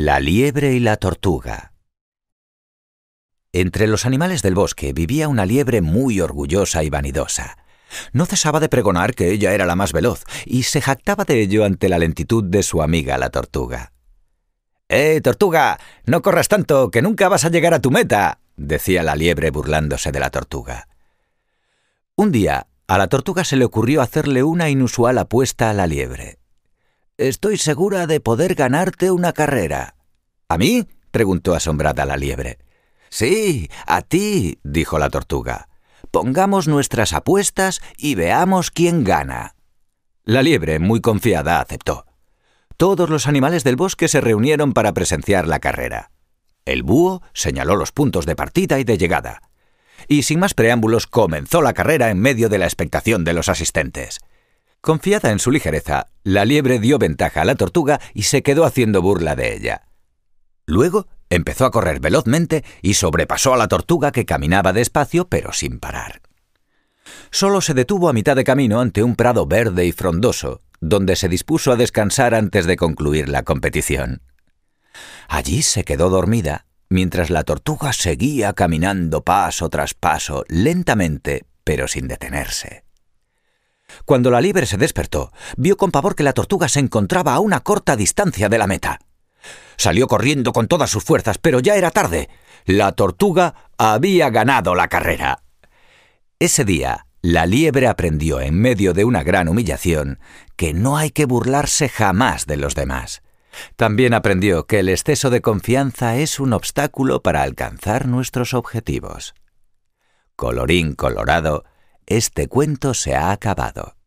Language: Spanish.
La liebre y la tortuga. Entre los animales del bosque vivía una liebre muy orgullosa y vanidosa. No cesaba de pregonar que ella era la más veloz, y se jactaba de ello ante la lentitud de su amiga la tortuga. ¡Eh, tortuga! No corras tanto, que nunca vas a llegar a tu meta, decía la liebre burlándose de la tortuga. Un día, a la tortuga se le ocurrió hacerle una inusual apuesta a la liebre. Estoy segura de poder ganarte una carrera. ¿A mí? preguntó asombrada la liebre. Sí, a ti, dijo la tortuga. Pongamos nuestras apuestas y veamos quién gana. La liebre, muy confiada, aceptó. Todos los animales del bosque se reunieron para presenciar la carrera. El búho señaló los puntos de partida y de llegada. Y sin más preámbulos comenzó la carrera en medio de la expectación de los asistentes. Confiada en su ligereza, la liebre dio ventaja a la tortuga y se quedó haciendo burla de ella. Luego empezó a correr velozmente y sobrepasó a la tortuga que caminaba despacio pero sin parar. Solo se detuvo a mitad de camino ante un prado verde y frondoso, donde se dispuso a descansar antes de concluir la competición. Allí se quedó dormida, mientras la tortuga seguía caminando paso tras paso, lentamente, pero sin detenerse. Cuando la liebre se despertó, vio con pavor que la tortuga se encontraba a una corta distancia de la meta. Salió corriendo con todas sus fuerzas, pero ya era tarde. La tortuga había ganado la carrera. Ese día, la liebre aprendió, en medio de una gran humillación, que no hay que burlarse jamás de los demás. También aprendió que el exceso de confianza es un obstáculo para alcanzar nuestros objetivos. Colorín colorado, este cuento se ha acabado.